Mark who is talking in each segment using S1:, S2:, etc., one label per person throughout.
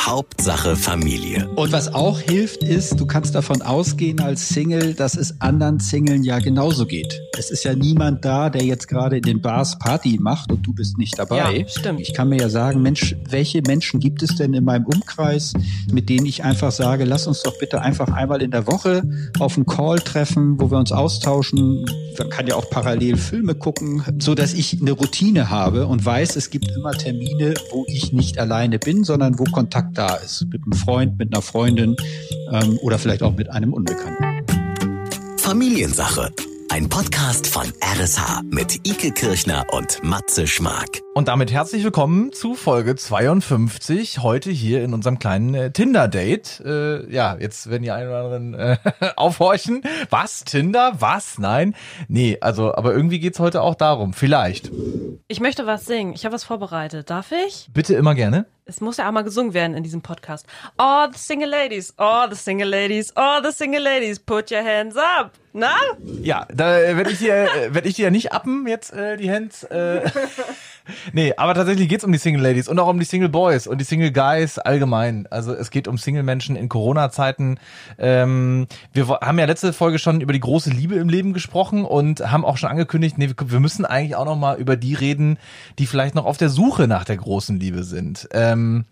S1: Hauptsache Familie.
S2: Und was auch hilft, ist, du kannst davon ausgehen als Single, dass es anderen Singlen ja genauso geht. Es ist ja niemand da, der jetzt gerade in den Bars Party macht und du bist nicht dabei.
S3: Ja, stimmt.
S2: Ich kann mir ja sagen, Mensch, welche Menschen gibt es denn in meinem Umkreis, mit denen ich einfach sage, lass uns doch bitte einfach einmal in der Woche auf einen Call treffen, wo wir uns austauschen. Man kann ja auch parallel Filme gucken, so dass ich eine Routine habe und weiß, es gibt immer Termine, wo ich nicht alleine bin, sondern wo Kontakt da ist. Mit einem Freund, mit einer Freundin ähm, oder vielleicht auch mit einem Unbekannten.
S1: Familiensache. Ein Podcast von RSH mit Ike Kirchner und Matze Schmark.
S4: Und damit herzlich willkommen zu Folge 52, heute hier in unserem kleinen äh, Tinder-Date. Äh, ja, jetzt werden die einen oder anderen äh, aufhorchen. Was? Tinder? Was? Nein? Nee, also, aber irgendwie geht's heute auch darum. Vielleicht.
S3: Ich möchte was singen. Ich habe was vorbereitet. Darf ich?
S4: Bitte immer gerne.
S3: Es muss ja auch mal gesungen werden in diesem Podcast. All the single ladies, all the single ladies, all the single ladies, put your hands up. Na?
S4: Ja, da äh, werde ich dir, äh, werd ich dir ja nicht appen jetzt äh, die Hands. Äh. nee, aber tatsächlich geht's um die Single Ladies und auch um die Single Boys und die Single Guys allgemein. Also es geht um Single Menschen in Corona-Zeiten. Ähm, wir haben ja letzte Folge schon über die große Liebe im Leben gesprochen und haben auch schon angekündigt, nee, wir müssen eigentlich auch noch mal über die reden, die vielleicht noch auf der Suche nach der großen Liebe sind. Ähm,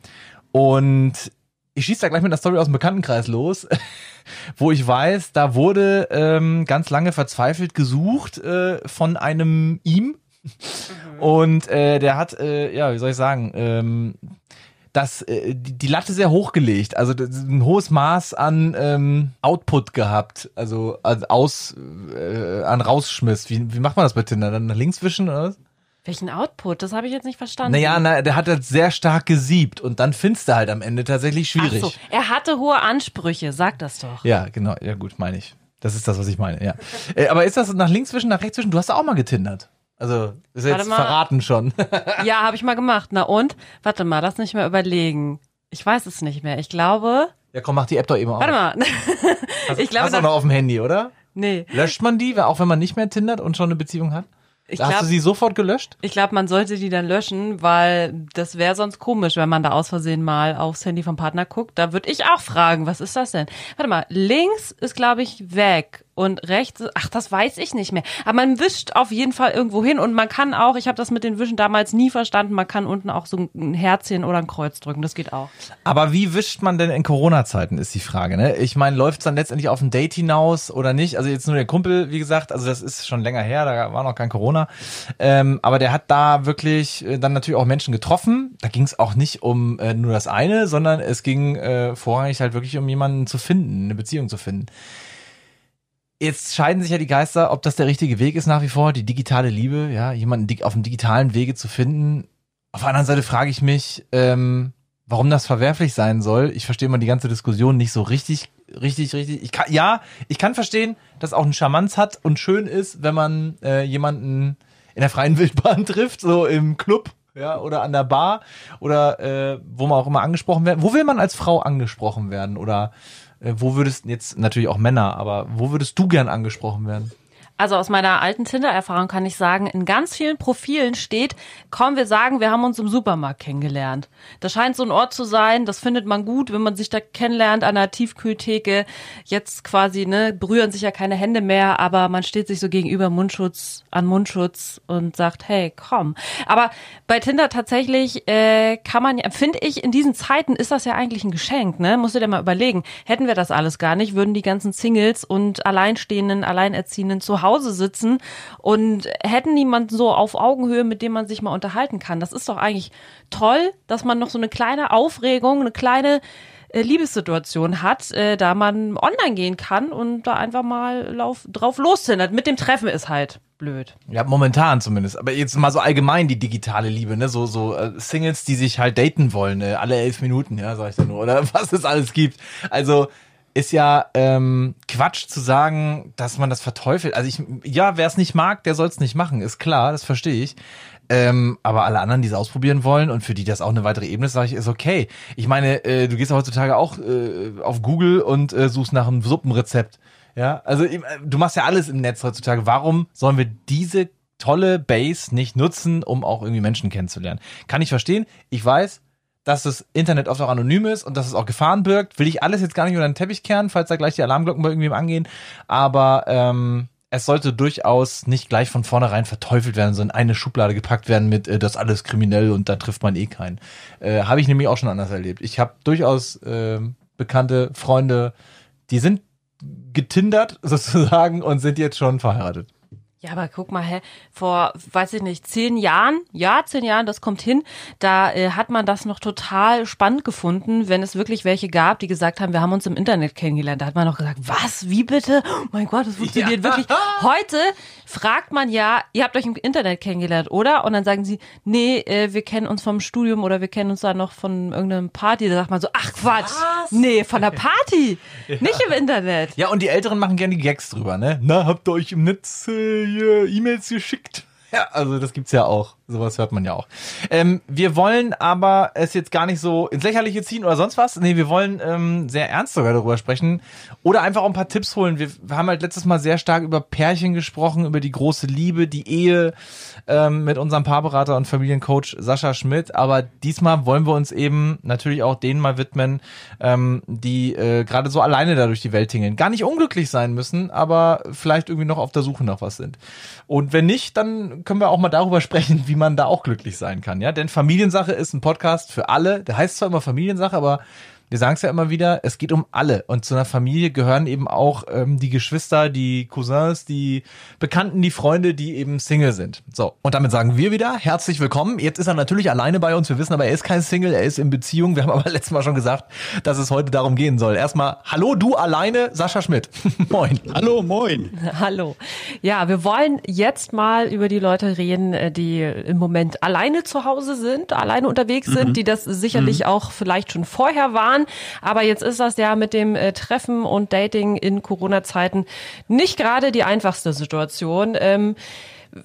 S4: und ich schieße da gleich mit einer Story aus dem Bekanntenkreis los, wo ich weiß, da wurde ähm, ganz lange verzweifelt gesucht äh, von einem ihm. Mhm. Und äh, der hat, äh, ja, wie soll ich sagen, ähm, das, äh, die, die Latte sehr hochgelegt, also ein hohes Maß an ähm, Output gehabt, also an, aus, äh, an Rausschmiss. Wie, wie macht man das bei Tinder? Dann nach links wischen oder was?
S3: Welchen Output? Das habe ich jetzt nicht verstanden.
S4: Naja, na, der hat das sehr stark gesiebt und dann findest du halt am Ende tatsächlich schwierig. Ach so,
S3: er hatte hohe Ansprüche, sag das doch.
S4: Ja, genau, ja gut, meine ich. Das ist das, was ich meine, ja. äh, aber ist das nach links zwischen, nach rechts zwischen? Du hast auch mal getindert. Also, ist Warte jetzt mal. verraten schon.
S3: ja, habe ich mal gemacht. Na und? Warte mal, das nicht mehr überlegen. Ich weiß es nicht mehr. Ich glaube.
S4: Ja, komm, mach die App doch eben auf.
S3: Warte mal.
S4: hast, ich glaube, hast du noch auf dem Handy, oder?
S3: Nee.
S4: Löscht man die, auch wenn man nicht mehr tindert und schon eine Beziehung hat? Ich Hast glaub, du sie sofort gelöscht?
S3: Ich glaube, man sollte die dann löschen, weil das wäre sonst komisch, wenn man da aus Versehen mal aufs Handy vom Partner guckt. Da würde ich auch fragen, was ist das denn? Warte mal, links ist, glaube ich, weg und rechts, ach, das weiß ich nicht mehr. Aber man wischt auf jeden Fall irgendwo hin und man kann auch, ich habe das mit den Wischen damals nie verstanden, man kann unten auch so ein Herzchen oder ein Kreuz drücken, das geht auch.
S4: Aber wie wischt man denn in Corona-Zeiten, ist die Frage, ne? Ich meine, läuft es dann letztendlich auf ein Date hinaus oder nicht? Also jetzt nur der Kumpel, wie gesagt, also das ist schon länger her, da war noch kein Corona. Ähm, aber der hat da wirklich äh, dann natürlich auch Menschen getroffen. Da ging es auch nicht um äh, nur das eine, sondern es ging äh, vorrangig halt wirklich um jemanden zu finden, eine Beziehung zu finden. Jetzt scheiden sich ja die Geister, ob das der richtige Weg ist nach wie vor, die digitale Liebe, ja, jemanden auf dem digitalen Wege zu finden. Auf der anderen Seite frage ich mich, ähm, warum das verwerflich sein soll. Ich verstehe mal die ganze Diskussion nicht so richtig, richtig, richtig. Ich kann, ja, ich kann verstehen, dass auch ein Charmanz hat und schön ist, wenn man äh, jemanden in der freien Wildbahn trifft, so im Club, ja, oder an der Bar oder äh, wo man auch immer angesprochen werden. Wo will man als Frau angesprochen werden oder wo würdest jetzt natürlich auch Männer, aber wo würdest du gern angesprochen werden?
S3: Also aus meiner alten Tinder-Erfahrung kann ich sagen, in ganz vielen Profilen steht, komm, wir sagen, wir haben uns im Supermarkt kennengelernt. Das scheint so ein Ort zu sein, das findet man gut, wenn man sich da kennenlernt an der Tiefkühltheke. Jetzt quasi, ne, berühren sich ja keine Hände mehr, aber man steht sich so gegenüber Mundschutz an Mundschutz und sagt, hey, komm. Aber bei Tinder tatsächlich äh, kann man ja, finde ich, in diesen Zeiten ist das ja eigentlich ein Geschenk, ne? Musst du dir mal überlegen. Hätten wir das alles gar nicht, würden die ganzen Singles und Alleinstehenden, Alleinerziehenden zu Hause Hause sitzen und hätten niemanden so auf Augenhöhe, mit dem man sich mal unterhalten kann. Das ist doch eigentlich toll, dass man noch so eine kleine Aufregung, eine kleine äh, Liebessituation hat, äh, da man online gehen kann und da einfach mal drauf loszindert. Mit dem Treffen ist halt blöd.
S4: Ja, momentan zumindest. Aber jetzt mal so allgemein die digitale Liebe, ne? So, so äh, Singles, die sich halt daten wollen, ne? alle elf Minuten, ja, sag ich da nur. Oder was es alles gibt. Also ist ja ähm, Quatsch zu sagen, dass man das verteufelt. Also ich, ja, wer es nicht mag, der soll es nicht machen, ist klar, das verstehe ich. Ähm, aber alle anderen, die es ausprobieren wollen und für die das auch eine weitere Ebene ist, sage ich, ist okay. Ich meine, äh, du gehst ja heutzutage auch äh, auf Google und äh, suchst nach einem Suppenrezept. Ja, also äh, du machst ja alles im Netz heutzutage. Warum sollen wir diese tolle Base nicht nutzen, um auch irgendwie Menschen kennenzulernen. Kann ich verstehen. Ich weiß, dass das Internet oft auch anonym ist und dass es auch Gefahren birgt. Will ich alles jetzt gar nicht unter den Teppich kehren, falls da gleich die Alarmglocken bei irgendwem angehen. Aber ähm, es sollte durchaus nicht gleich von vornherein verteufelt werden, sondern eine Schublade gepackt werden mit, äh, das alles kriminell und da trifft man eh keinen. Äh, habe ich nämlich auch schon anders erlebt. Ich habe durchaus äh, bekannte Freunde, die sind getindert sozusagen und sind jetzt schon verheiratet.
S3: Ja, aber guck mal, hä, vor, weiß ich nicht, zehn Jahren, ja, zehn Jahren, das kommt hin, da äh, hat man das noch total spannend gefunden, wenn es wirklich welche gab, die gesagt haben, wir haben uns im Internet kennengelernt. Da hat man noch gesagt, was, wie bitte? Oh mein Gott, das funktioniert ja. wirklich. Heute fragt man ja, ihr habt euch im Internet kennengelernt, oder? Und dann sagen sie, nee, äh, wir kennen uns vom Studium oder wir kennen uns da noch von irgendeinem Party. Da sagt man so, ach Quatsch, was? nee, von der Party, ja. nicht im Internet.
S4: Ja, und die Älteren machen gerne die Gags drüber, ne? Na, habt ihr euch im Netz äh, E-Mails geschickt? Ja, also das gibt's ja auch. Sowas hört man ja auch. Ähm, wir wollen aber es jetzt gar nicht so ins Lächerliche ziehen oder sonst was. Nee, wir wollen ähm, sehr ernst sogar darüber sprechen oder einfach auch ein paar Tipps holen. Wir, wir haben halt letztes Mal sehr stark über Pärchen gesprochen, über die große Liebe, die Ehe ähm, mit unserem Paarberater und Familiencoach Sascha Schmidt. Aber diesmal wollen wir uns eben natürlich auch denen mal widmen, ähm, die äh, gerade so alleine da durch die Welt tingeln. Gar nicht unglücklich sein müssen, aber vielleicht irgendwie noch auf der Suche nach was sind. Und wenn nicht, dann können wir auch mal darüber sprechen, wie wie man da auch glücklich sein kann, ja. Denn Familiensache ist ein Podcast für alle. Der heißt zwar immer Familiensache, aber wir sagen es ja immer wieder, es geht um alle. Und zu einer Familie gehören eben auch ähm, die Geschwister, die Cousins, die Bekannten, die Freunde, die eben Single sind. So, und damit sagen wir wieder, herzlich willkommen. Jetzt ist er natürlich alleine bei uns. Wir wissen aber, er ist kein Single, er ist in Beziehung. Wir haben aber letztes Mal schon gesagt, dass es heute darum gehen soll. Erstmal, hallo du alleine, Sascha Schmidt.
S2: moin. Hallo, moin.
S3: Hallo. Ja, wir wollen jetzt mal über die Leute reden, äh, die im Moment alleine zu Hause sind, alleine unterwegs sind, mhm. die das sicherlich mhm. auch vielleicht schon vorher waren waren. Aber jetzt ist das ja mit dem äh, Treffen und Dating in Corona-Zeiten nicht gerade die einfachste Situation. Ähm,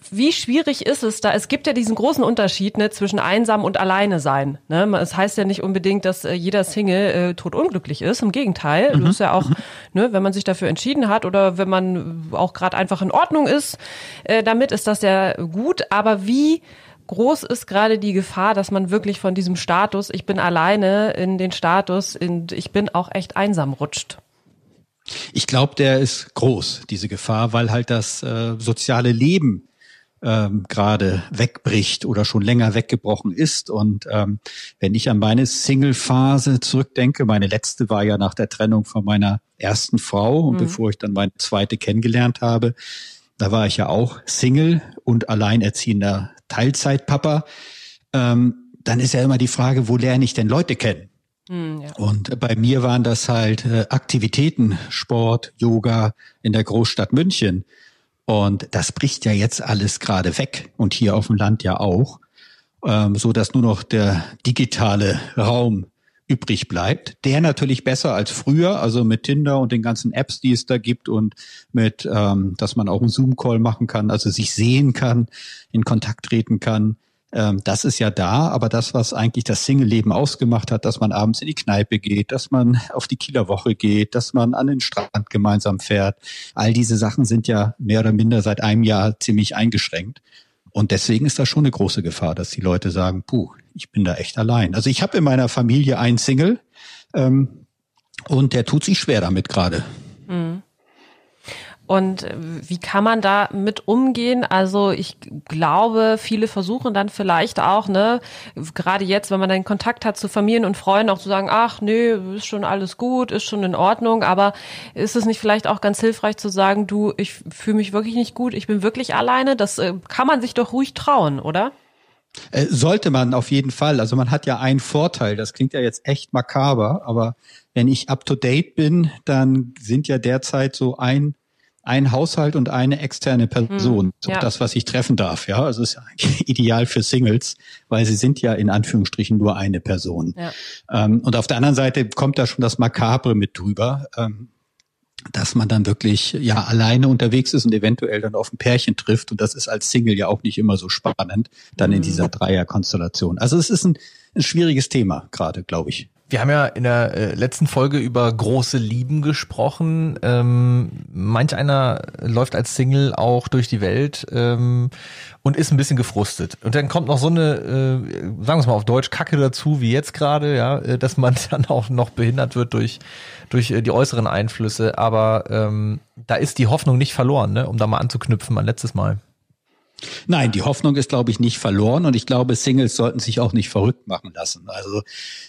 S3: wie schwierig ist es da? Es gibt ja diesen großen Unterschied ne, zwischen einsam und alleine sein. Ne? Es heißt ja nicht unbedingt, dass äh, jeder Single äh, totunglücklich ist. Im Gegenteil, mhm. das ist ja auch, mhm. ne, wenn man sich dafür entschieden hat oder wenn man auch gerade einfach in Ordnung ist, äh, damit ist das ja gut. Aber wie groß ist gerade die Gefahr, dass man wirklich von diesem Status, ich bin alleine, in den Status, in, ich bin auch echt einsam rutscht?
S2: Ich glaube, der ist groß, diese Gefahr, weil halt das äh, soziale Leben ähm, gerade wegbricht oder schon länger weggebrochen ist. Und ähm, wenn ich an meine Single-Phase zurückdenke, meine letzte war ja nach der Trennung von meiner ersten Frau und mhm. bevor ich dann meine zweite kennengelernt habe, da war ich ja auch Single und alleinerziehender Teilzeitpapa, ähm, dann ist ja immer die Frage, wo lerne ich denn Leute kennen? Hm, ja. Und bei mir waren das halt äh, Aktivitäten, Sport, Yoga in der Großstadt München. Und das bricht ja jetzt alles gerade weg und hier auf dem Land ja auch, ähm, so dass nur noch der digitale Raum übrig bleibt. Der natürlich besser als früher, also mit Tinder und den ganzen Apps, die es da gibt und mit, ähm, dass man auch einen Zoom-Call machen kann, also sich sehen kann, in Kontakt treten kann. Ähm, das ist ja da, aber das, was eigentlich das Single-Leben ausgemacht hat, dass man abends in die Kneipe geht, dass man auf die Kieler Woche geht, dass man an den Strand gemeinsam fährt, all diese Sachen sind ja mehr oder minder seit einem Jahr ziemlich eingeschränkt. Und deswegen ist da schon eine große Gefahr, dass die Leute sagen, puh, ich bin da echt allein. Also ich habe in meiner Familie einen Single ähm, und der tut sich schwer damit gerade. Mhm.
S3: Und wie kann man da mit umgehen? Also ich glaube, viele versuchen dann vielleicht auch, ne, gerade jetzt, wenn man dann Kontakt hat zu Familien und Freunden, auch zu sagen, ach nee, ist schon alles gut, ist schon in Ordnung, aber ist es nicht vielleicht auch ganz hilfreich zu sagen, du, ich fühle mich wirklich nicht gut, ich bin wirklich alleine? Das äh, kann man sich doch ruhig trauen, oder?
S2: Äh, sollte man auf jeden Fall. Also man hat ja einen Vorteil. Das klingt ja jetzt echt makaber, aber wenn ich up to date bin, dann sind ja derzeit so ein ein Haushalt und eine externe Person. Hm, ja. Das, was ich treffen darf, ja. Also ist ja eigentlich ideal für Singles, weil sie sind ja in Anführungsstrichen nur eine Person. Ja. Ähm, und auf der anderen Seite kommt da schon das Makabre mit drüber, ähm, dass man dann wirklich ja alleine unterwegs ist und eventuell dann auf ein Pärchen trifft. Und das ist als Single ja auch nicht immer so spannend, dann in hm. dieser Dreierkonstellation. Also es ist ein, ein schwieriges Thema gerade, glaube ich.
S4: Wir haben ja in der äh, letzten Folge über große Lieben gesprochen. Ähm, manch einer läuft als Single auch durch die Welt ähm, und ist ein bisschen gefrustet. Und dann kommt noch so eine, äh, sagen wir es mal auf Deutsch, Kacke dazu, wie jetzt gerade, ja, äh, dass man dann auch noch behindert wird durch, durch äh, die äußeren Einflüsse. Aber ähm, da ist die Hoffnung nicht verloren, ne? um da mal anzuknüpfen an letztes Mal.
S2: Nein, die Hoffnung ist, glaube ich, nicht verloren und ich glaube, Singles sollten sich auch nicht verrückt machen lassen. Also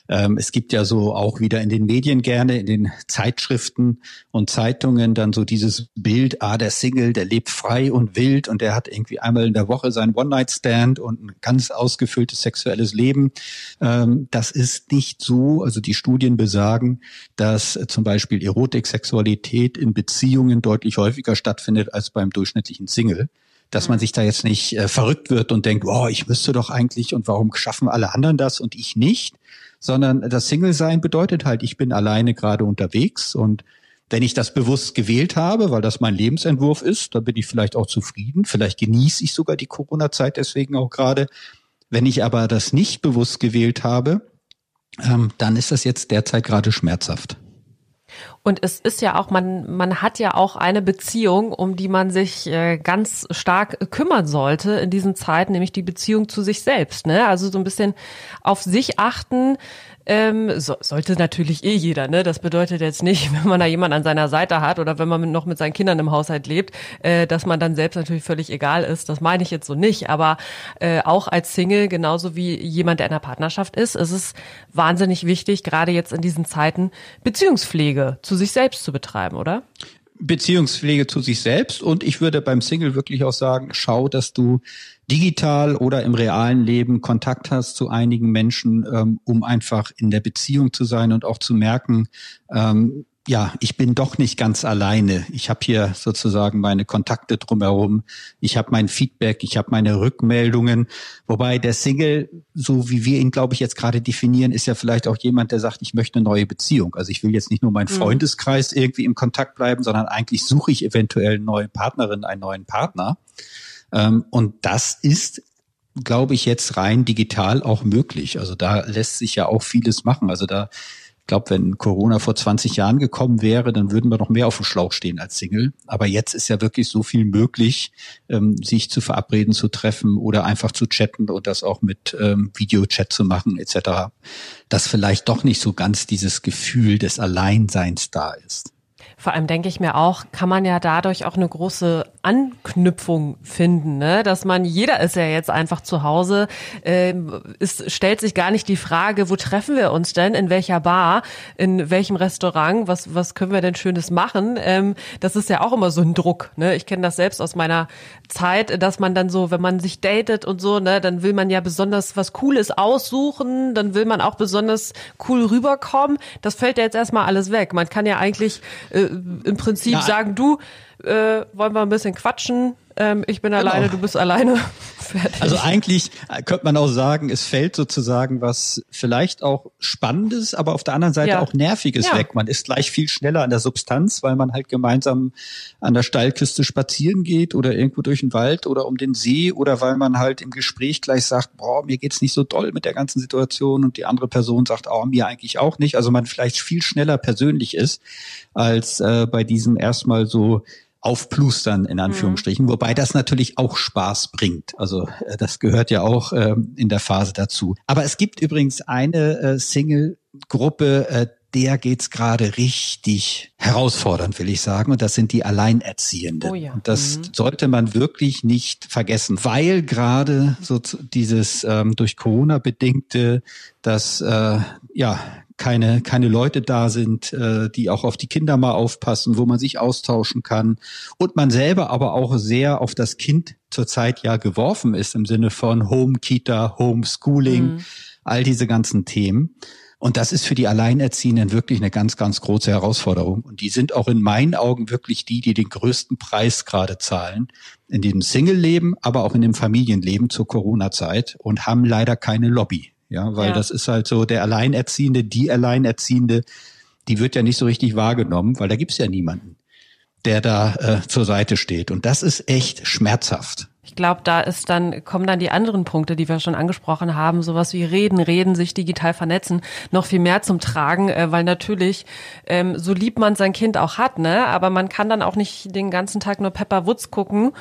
S2: ähm, es gibt ja so auch wieder in den Medien gerne, in den Zeitschriften und Zeitungen dann so dieses Bild, ah, der Single, der lebt frei und wild und der hat irgendwie einmal in der Woche seinen One-Night-Stand und ein ganz ausgefülltes sexuelles Leben. Ähm, das ist nicht so. Also die Studien besagen, dass zum Beispiel Erotik, Sexualität in Beziehungen deutlich häufiger stattfindet als beim durchschnittlichen Single dass man sich da jetzt nicht äh, verrückt wird und denkt, oh, ich müsste doch eigentlich und warum schaffen alle anderen das und ich nicht, sondern das Single-Sein bedeutet halt, ich bin alleine gerade unterwegs und wenn ich das bewusst gewählt habe, weil das mein Lebensentwurf ist, dann bin ich vielleicht auch zufrieden. Vielleicht genieße ich sogar die Corona-Zeit deswegen auch gerade. Wenn ich aber das nicht bewusst gewählt habe, ähm, dann ist das jetzt derzeit gerade schmerzhaft.
S3: Und es ist ja auch, man, man hat ja auch eine Beziehung, um die man sich äh, ganz stark kümmern sollte in diesen Zeiten, nämlich die Beziehung zu sich selbst. Ne? Also so ein bisschen auf sich achten, ähm, so, sollte natürlich eh jeder, ne? Das bedeutet jetzt nicht, wenn man da jemanden an seiner Seite hat oder wenn man noch mit seinen Kindern im Haushalt lebt, äh, dass man dann selbst natürlich völlig egal ist. Das meine ich jetzt so nicht. Aber äh, auch als Single, genauso wie jemand, der in einer Partnerschaft ist, ist es wahnsinnig wichtig, gerade jetzt in diesen Zeiten Beziehungspflege zu sich selbst zu betreiben, oder?
S2: Beziehungspflege zu sich selbst. Und ich würde beim Single wirklich auch sagen, schau, dass du digital oder im realen Leben Kontakt hast zu einigen Menschen, ähm, um einfach in der Beziehung zu sein und auch zu merken, ähm, ja, ich bin doch nicht ganz alleine. Ich habe hier sozusagen meine Kontakte drumherum. Ich habe mein Feedback, ich habe meine Rückmeldungen. Wobei der Single, so wie wir ihn, glaube ich, jetzt gerade definieren, ist ja vielleicht auch jemand, der sagt, ich möchte eine neue Beziehung. Also ich will jetzt nicht nur meinen mhm. Freundeskreis irgendwie im Kontakt bleiben, sondern eigentlich suche ich eventuell eine neue Partnerin, einen neuen Partner. Ähm, und das ist glaube ich, jetzt rein digital auch möglich. Also da lässt sich ja auch vieles machen. Also da, ich glaube, wenn Corona vor 20 Jahren gekommen wäre, dann würden wir noch mehr auf dem Schlauch stehen als Single. Aber jetzt ist ja wirklich so viel möglich, ähm, sich zu verabreden, zu treffen oder einfach zu chatten und das auch mit ähm, Videochat zu machen etc. Dass vielleicht doch nicht so ganz dieses Gefühl des Alleinseins da ist.
S3: Vor allem denke ich mir auch, kann man ja dadurch auch eine große Anknüpfung finden, ne? dass man, jeder ist ja jetzt einfach zu Hause, äh, es stellt sich gar nicht die Frage, wo treffen wir uns denn, in welcher Bar, in welchem Restaurant, was, was können wir denn Schönes machen? Ähm, das ist ja auch immer so ein Druck. Ne? Ich kenne das selbst aus meiner Zeit, dass man dann so, wenn man sich datet und so, ne, dann will man ja besonders was Cooles aussuchen, dann will man auch besonders cool rüberkommen. Das fällt ja jetzt erstmal alles weg. Man kann ja eigentlich äh, im Prinzip ja. sagen, du, äh, wollen wir ein bisschen quatschen, ähm, ich bin genau. alleine, du bist alleine.
S2: Also eigentlich äh, könnte man auch sagen, es fällt sozusagen was vielleicht auch Spannendes, aber auf der anderen Seite ja. auch Nerviges ja. weg. Man ist gleich viel schneller an der Substanz, weil man halt gemeinsam an der Steilküste spazieren geht oder irgendwo durch den Wald oder um den See oder weil man halt im Gespräch gleich sagt, boah, mir geht's nicht so doll mit der ganzen Situation und die andere Person sagt, oh, mir eigentlich auch nicht. Also man vielleicht viel schneller persönlich ist als äh, bei diesem erstmal so aufplustern, in Anführungsstrichen, mhm. wobei das natürlich auch Spaß bringt. Also äh, das gehört ja auch ähm, in der Phase dazu. Aber es gibt übrigens eine äh, Single-Gruppe, äh, der geht's gerade richtig herausfordernd, will ich sagen. Und das sind die Alleinerziehenden. Oh ja. Und das mhm. sollte man wirklich nicht vergessen, weil gerade so dieses ähm, durch Corona bedingte, dass äh, ja keine, keine Leute da sind, äh, die auch auf die Kinder mal aufpassen, wo man sich austauschen kann und man selber aber auch sehr auf das Kind zurzeit ja geworfen ist im Sinne von Home Kita, Homeschooling, mhm. all diese ganzen Themen. Und das ist für die Alleinerziehenden wirklich eine ganz, ganz große Herausforderung. Und die sind auch in meinen Augen wirklich die, die den größten Preis gerade zahlen. In diesem Single-Leben, aber auch in dem Familienleben zur Corona-Zeit und haben leider keine Lobby. Ja, weil ja. das ist halt so der Alleinerziehende, die Alleinerziehende, die wird ja nicht so richtig wahrgenommen, weil da gibt's ja niemanden, der da äh, zur Seite steht. Und das ist echt schmerzhaft.
S3: Ich glaube, da ist dann, kommen dann die anderen Punkte, die wir schon angesprochen haben, sowas wie reden, reden, sich digital vernetzen, noch viel mehr zum Tragen, äh, weil natürlich, ähm, so lieb man sein Kind auch hat, ne, aber man kann dann auch nicht den ganzen Tag nur Pepper Woods gucken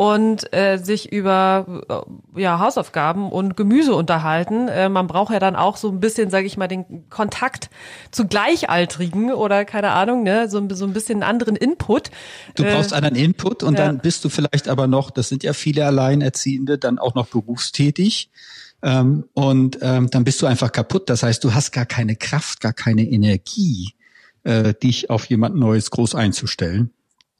S3: und äh, sich über äh, ja, Hausaufgaben und Gemüse unterhalten. Äh, man braucht ja dann auch so ein bisschen, sage ich mal, den Kontakt zu Gleichaltrigen oder keine Ahnung, ne, so, so ein bisschen anderen Input.
S2: Du brauchst
S3: äh,
S2: einen Input und
S3: ja.
S2: dann bist du vielleicht aber noch, das sind ja viele Alleinerziehende, dann auch noch berufstätig. Ähm, und ähm, dann bist du einfach kaputt. Das heißt, du hast gar keine Kraft, gar keine Energie, äh, dich auf jemand Neues groß einzustellen.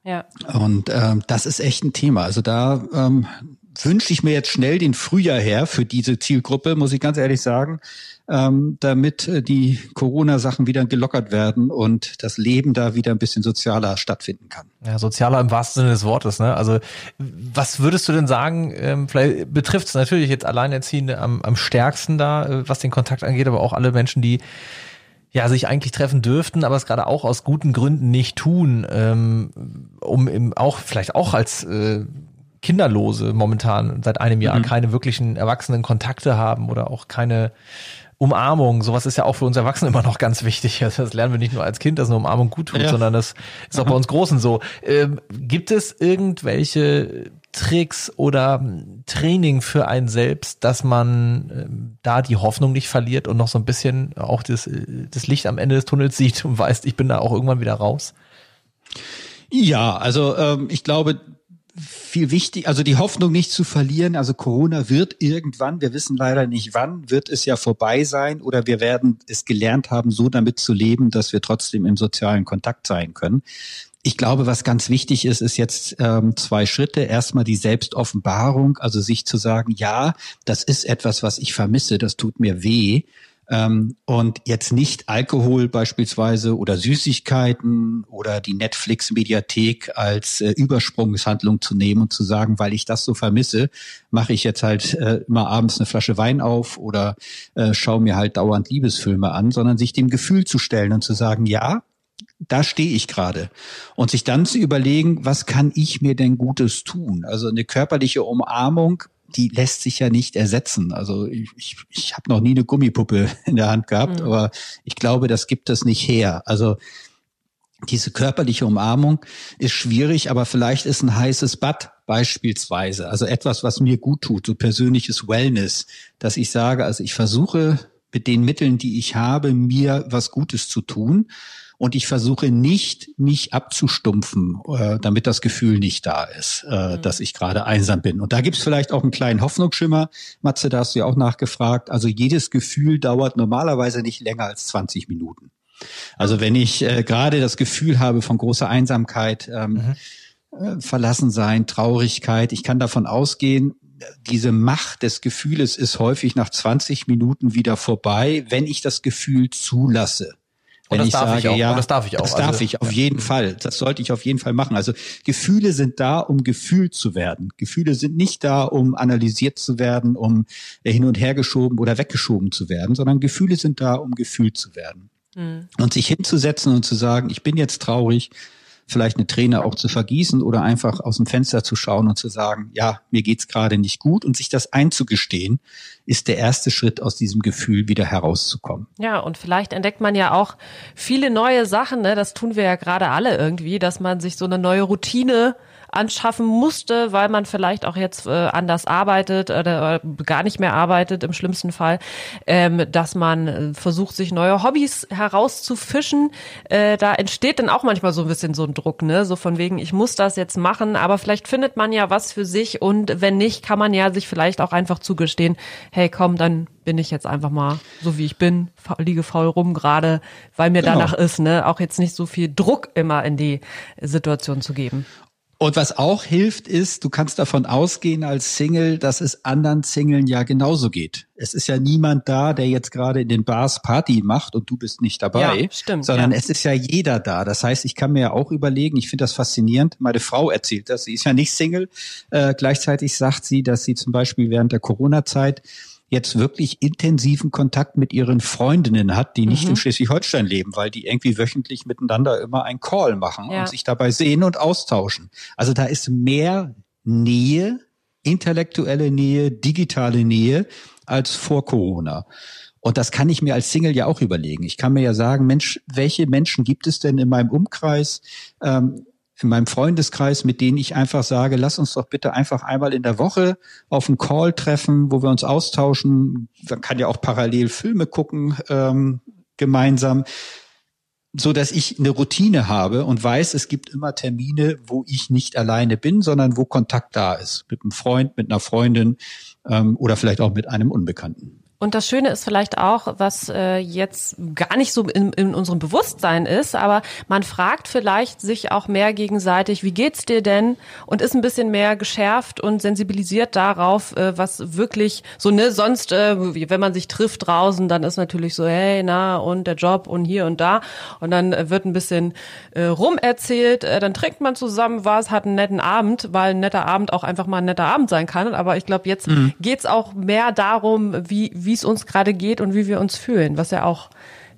S3: Ja.
S2: Und ähm, das ist echt ein Thema. Also da ähm, wünsche ich mir jetzt schnell den Frühjahr her für diese Zielgruppe, muss ich ganz ehrlich sagen, ähm, damit äh, die Corona-Sachen wieder gelockert werden und das Leben da wieder ein bisschen sozialer stattfinden kann.
S4: Ja, sozialer im wahrsten Sinne des Wortes. Ne? Also was würdest du denn sagen, ähm, vielleicht betrifft es natürlich jetzt Alleinerziehende am, am stärksten da, äh, was den Kontakt angeht, aber auch alle Menschen, die ja sich eigentlich treffen dürften, aber es gerade auch aus guten Gründen nicht tun, ähm, um im, auch vielleicht auch als äh, Kinderlose momentan seit einem Jahr
S2: Mhm.
S4: keine wirklichen erwachsenen Kontakte haben oder auch keine Umarmung, sowas ist ja auch für uns Erwachsene immer noch ganz wichtig. Also Das lernen wir nicht nur als Kind, dass eine Umarmung gut tut,
S2: Ja.
S4: sondern das ist auch bei uns Großen so. Ähm, gibt es irgendwelche Tricks oder Training für einen selbst, dass man ähm, da die Hoffnung nicht verliert und noch so ein bisschen auch das, äh, das Licht am Ende des Tunnels sieht und weiß, ich bin da auch irgendwann wieder raus?
S2: Ja, also ähm, ich glaube, viel wichtig, also die Hoffnung nicht zu verlieren. Also Corona wird irgendwann, wir wissen leider nicht wann, wird es ja vorbei sein oder wir werden es gelernt haben, so damit zu leben, dass wir trotzdem im sozialen Kontakt sein können. Ich glaube, was ganz wichtig ist, ist jetzt ähm, zwei Schritte. Erstmal die Selbstoffenbarung, also sich zu sagen, ja, das ist etwas, was ich vermisse, das tut mir weh. Ähm, und jetzt nicht Alkohol beispielsweise oder Süßigkeiten oder die Netflix-Mediathek als äh, Übersprungshandlung zu nehmen und zu sagen, weil ich das so vermisse, mache ich jetzt halt äh, immer abends eine Flasche Wein auf oder äh, schaue mir halt dauernd Liebesfilme an, sondern sich dem Gefühl zu stellen und zu sagen, ja, da stehe ich gerade. Und sich dann zu überlegen, was kann ich mir denn Gutes tun? Also eine körperliche Umarmung, die lässt sich ja nicht ersetzen. Also ich, ich, ich habe noch nie eine Gummipuppe in der Hand gehabt,
S3: Mhm.
S2: aber ich glaube, das gibt es nicht her. Also diese körperliche Umarmung ist schwierig, aber vielleicht ist ein heißes Bad beispielsweise, also etwas, was mir gut tut, so persönliches Wellness, dass ich sage, also ich versuche mit den Mitteln, die ich habe, mir was Gutes zu tun und ich versuche nicht, mich abzustumpfen, äh, damit das Gefühl nicht da ist, äh,
S3: Mhm.
S2: dass ich gerade einsam bin. Und da gibt's vielleicht auch einen kleinen Hoffnungsschimmer. Matze, da hast du ja auch nachgefragt. Also jedes Gefühl dauert normalerweise nicht länger als 20 Minuten. Also wenn ich äh, gerade das Gefühl habe von großer Einsamkeit, ähm, äh, Verlassensein, Traurigkeit, ich kann davon ausgehen, diese Macht des Gefühles ist häufig nach 20 Minuten wieder vorbei, wenn ich das Gefühl zulasse.
S4: Und
S2: Wenn
S4: das
S2: ich
S4: darf ich
S2: sage,
S4: auch.
S2: ja,
S4: Und das darf ich auch.
S2: Das
S4: Also,
S2: darf ich auf jeden Fall. Das sollte ich auf jeden Fall machen. Also Gefühle sind da, um gefühlt zu werden. Gefühle sind nicht da, um analysiert zu werden, um äh, hin und her geschoben oder weggeschoben zu werden, sondern Gefühle sind da, um gefühlt zu werden.
S3: Mhm.
S2: Und sich hinzusetzen und zu sagen, ich bin jetzt traurig, vielleicht eine Träne auch zu vergießen oder einfach aus dem Fenster zu schauen und zu sagen, ja, mir geht's gerade nicht gut und sich das einzugestehen, ist der erste Schritt aus diesem Gefühl wieder herauszukommen.
S3: Ja, und vielleicht entdeckt man ja auch viele neue Sachen, ne? Das tun wir ja gerade alle irgendwie, dass man sich so eine neue Routine anschaffen musste, weil man vielleicht auch jetzt äh, anders arbeitet oder, oder gar nicht mehr arbeitet im schlimmsten Fall, ähm, dass man äh, versucht, sich neue Hobbys herauszufischen. Äh, da entsteht dann auch manchmal so ein bisschen so ein Druck, ne? So von wegen, ich muss das jetzt machen, aber vielleicht findet man ja was für sich und wenn nicht, kann man ja sich vielleicht auch einfach zugestehen, hey komm, dann bin ich jetzt einfach mal so wie ich bin, liege faul rum gerade, weil mir
S2: Genau.
S3: danach ist, ne? Auch jetzt nicht so viel Druck immer in die Situation zu geben.
S2: Und was auch hilft, ist, du kannst davon ausgehen als Single, dass es anderen Singlen ja genauso geht. Es ist ja niemand da, der jetzt gerade in den Bars Party macht und du bist nicht dabei,
S3: Ja, stimmt,
S2: sondern
S3: ja.
S2: es ist ja jeder da. Das heißt, ich kann mir ja auch überlegen, ich finde das faszinierend. Meine Frau erzählt das, sie ist ja nicht Single. Äh, gleichzeitig sagt sie, dass sie zum Beispiel während der Corona-Zeit jetzt wirklich intensiven Kontakt mit ihren Freundinnen hat, die nicht
S3: Mhm.
S2: in Schleswig-Holstein leben, weil die irgendwie wöchentlich miteinander immer einen Call machen
S3: Ja.
S2: und sich dabei sehen und austauschen. Also da ist mehr Nähe intellektuelle Nähe, digitale Nähe als vor Corona. Und das kann ich mir als Single ja auch überlegen. Ich kann mir ja sagen, Mensch, welche Menschen gibt es denn in meinem Umkreis, ähm, in meinem Freundeskreis, mit denen ich einfach sage, lass uns doch bitte einfach einmal in der Woche auf einen Call treffen, wo wir uns austauschen. Man kann ja auch parallel Filme gucken ähm, gemeinsam so dass ich eine Routine habe und weiß, es gibt immer Termine, wo ich nicht alleine bin, sondern wo Kontakt da ist. Mit einem Freund, mit einer Freundin ähm, oder vielleicht auch mit einem Unbekannten.
S3: Und das Schöne ist vielleicht auch, was äh, jetzt gar nicht so in, in unserem Bewusstsein ist, aber man fragt vielleicht sich auch mehr gegenseitig, wie geht's dir denn? Und ist ein bisschen mehr geschärft und sensibilisiert darauf, äh, was wirklich so, ne, sonst, äh, wenn man sich trifft draußen, dann ist natürlich so, hey, na, und der Job und hier und da. Und dann äh, wird ein bisschen äh, rumerzählt, äh, dann trinkt man zusammen was, hat einen netten Abend, weil ein netter Abend auch einfach mal ein netter Abend sein kann. Aber ich glaube, jetzt mhm. geht's auch mehr darum, wie, wie wie es uns gerade geht und wie wir uns fühlen, was ja auch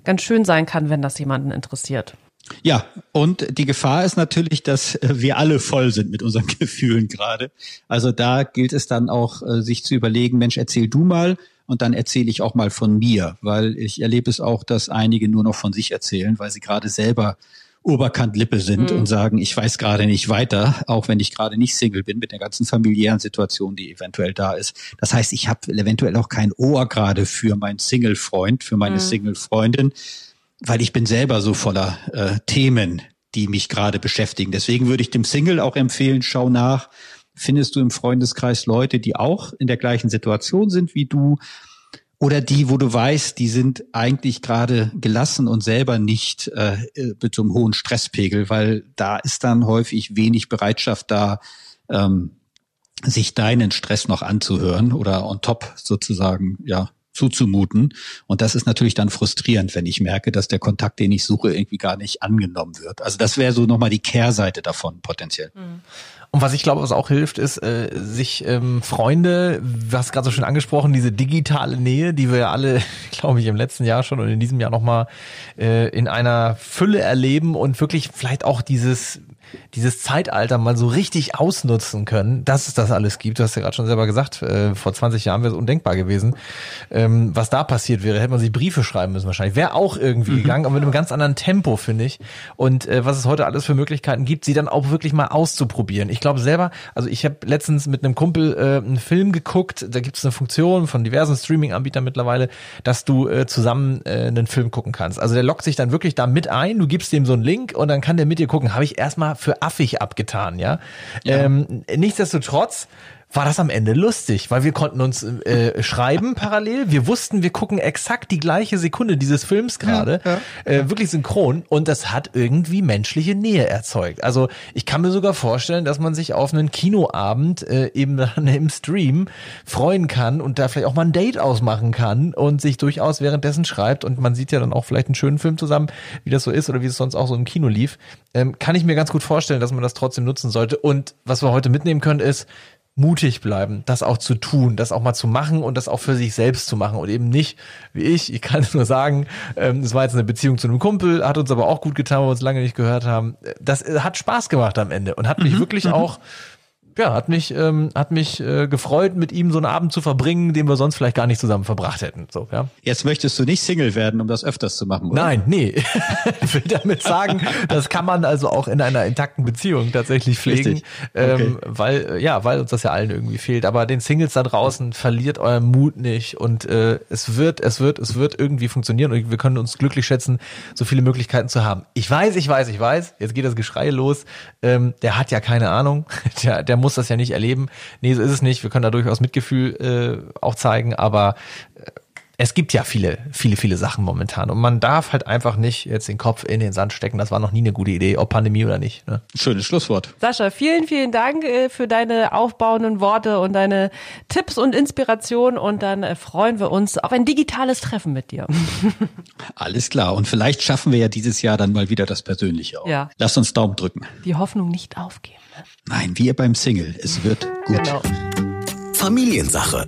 S3: ganz schön sein kann, wenn das jemanden interessiert.
S2: Ja, und die Gefahr ist natürlich, dass äh, wir alle voll sind mit unseren Gefühlen gerade. Also da gilt es dann auch, äh, sich zu überlegen, Mensch, erzähl du mal und dann erzähle ich auch mal von mir, weil ich erlebe es auch, dass einige nur noch von sich erzählen, weil sie gerade selber Oberkant-Lippe sind mhm. und sagen, ich weiß gerade nicht weiter, auch wenn ich gerade nicht Single bin mit der ganzen familiären Situation, die eventuell da ist. Das heißt, ich habe eventuell auch kein Ohr gerade für meinen Single-Freund, für meine mhm. Single-Freundin, weil ich bin selber so voller äh, Themen, die mich gerade beschäftigen. Deswegen würde ich dem Single auch empfehlen, schau nach, findest du im Freundeskreis Leute, die auch in der gleichen Situation sind wie du, oder die, wo du weißt, die sind eigentlich gerade gelassen und selber nicht äh, mit so einem hohen Stresspegel, weil da ist dann häufig wenig Bereitschaft da, ähm, sich deinen Stress noch anzuhören oder on top sozusagen, ja, zuzumuten. Und das ist natürlich dann frustrierend, wenn ich merke, dass der Kontakt, den ich suche, irgendwie gar nicht angenommen wird. Also das wäre so nochmal die Kehrseite davon potenziell.
S4: Und was ich glaube, was auch hilft, ist, äh, sich ähm, Freunde, was gerade so schön angesprochen, diese digitale Nähe, die wir ja alle, glaube ich, im letzten Jahr schon und in diesem Jahr nochmal äh, in einer Fülle erleben und wirklich vielleicht auch dieses dieses Zeitalter mal so richtig ausnutzen können, dass es das alles gibt. Du hast ja gerade schon selber gesagt, äh, vor 20 Jahren wäre es undenkbar gewesen. Ähm, was da passiert wäre, hätte man sich Briefe schreiben müssen wahrscheinlich. Wäre auch irgendwie mhm. gegangen, aber mit einem ganz anderen Tempo, finde ich. Und äh, was es heute alles für Möglichkeiten gibt, sie dann auch wirklich mal auszuprobieren. Ich glaube selber, also ich habe letztens mit einem Kumpel äh, einen Film geguckt, da gibt es eine Funktion von diversen Streaming-Anbietern mittlerweile, dass du äh, zusammen äh, einen Film gucken kannst. Also der lockt sich dann wirklich da mit ein, du gibst dem so einen Link und dann kann der mit dir gucken. Habe ich erstmal für affig abgetan, ja. ja. Ähm, nichtsdestotrotz war das am Ende lustig, weil wir konnten uns äh, schreiben parallel. Wir wussten, wir gucken exakt die gleiche Sekunde dieses Films gerade, ja, ja. äh, wirklich synchron und das hat irgendwie menschliche Nähe erzeugt. Also ich kann mir sogar vorstellen, dass man sich auf einen Kinoabend äh, eben dann im Stream freuen kann und da vielleicht auch mal ein Date ausmachen kann und sich durchaus währenddessen schreibt und man sieht ja dann auch vielleicht einen schönen Film zusammen, wie das so ist oder wie es sonst auch so im Kino lief. Ähm, kann ich mir ganz gut vorstellen, dass man das trotzdem nutzen sollte. Und was wir heute mitnehmen können ist, mutig bleiben, das auch zu tun, das auch mal zu machen und das auch für sich selbst zu machen und eben nicht wie ich. Ich kann nur sagen, ähm, es war jetzt eine Beziehung zu einem Kumpel, hat uns aber auch gut getan, weil wir uns lange nicht gehört haben. Das äh, hat Spaß gemacht am Ende und hat mich mhm, wirklich mhm. auch ja, hat mich, ähm, hat mich äh, gefreut, mit ihm so einen Abend zu verbringen, den wir sonst vielleicht gar nicht zusammen verbracht hätten. So, ja.
S2: Jetzt möchtest du nicht Single werden, um das öfters zu machen, oder?
S4: Nein, nee. ich will damit sagen, das kann man also auch in einer intakten Beziehung tatsächlich pflegen, ähm, okay. weil äh, ja, weil uns das ja allen irgendwie fehlt. Aber den Singles da draußen verliert euren Mut nicht und äh, es wird, es wird, es wird irgendwie funktionieren und wir können uns glücklich schätzen, so viele Möglichkeiten zu haben. Ich weiß, ich weiß, ich weiß. Jetzt geht das Geschrei los. Ähm, der hat ja keine Ahnung. Der, der muss das ja nicht erleben. Nee, so ist es nicht. Wir können da durchaus Mitgefühl äh, auch zeigen, aber äh, es gibt ja viele, viele, viele Sachen momentan. Und man darf halt einfach nicht jetzt den Kopf in den Sand stecken. Das war noch nie eine gute Idee, ob Pandemie oder nicht. Ne?
S2: Schönes Schlusswort.
S3: Sascha, vielen, vielen Dank äh, für deine aufbauenden Worte und deine Tipps und Inspiration. Und dann äh, freuen wir uns auf ein digitales Treffen mit dir.
S2: Alles klar. Und vielleicht schaffen wir ja dieses Jahr dann mal wieder das Persönliche auch. Ja. Lass uns Daumen drücken.
S3: Die Hoffnung nicht aufgeben. Ne?
S2: Nein, wir beim Single. Es wird gut. Genau.
S1: Familiensache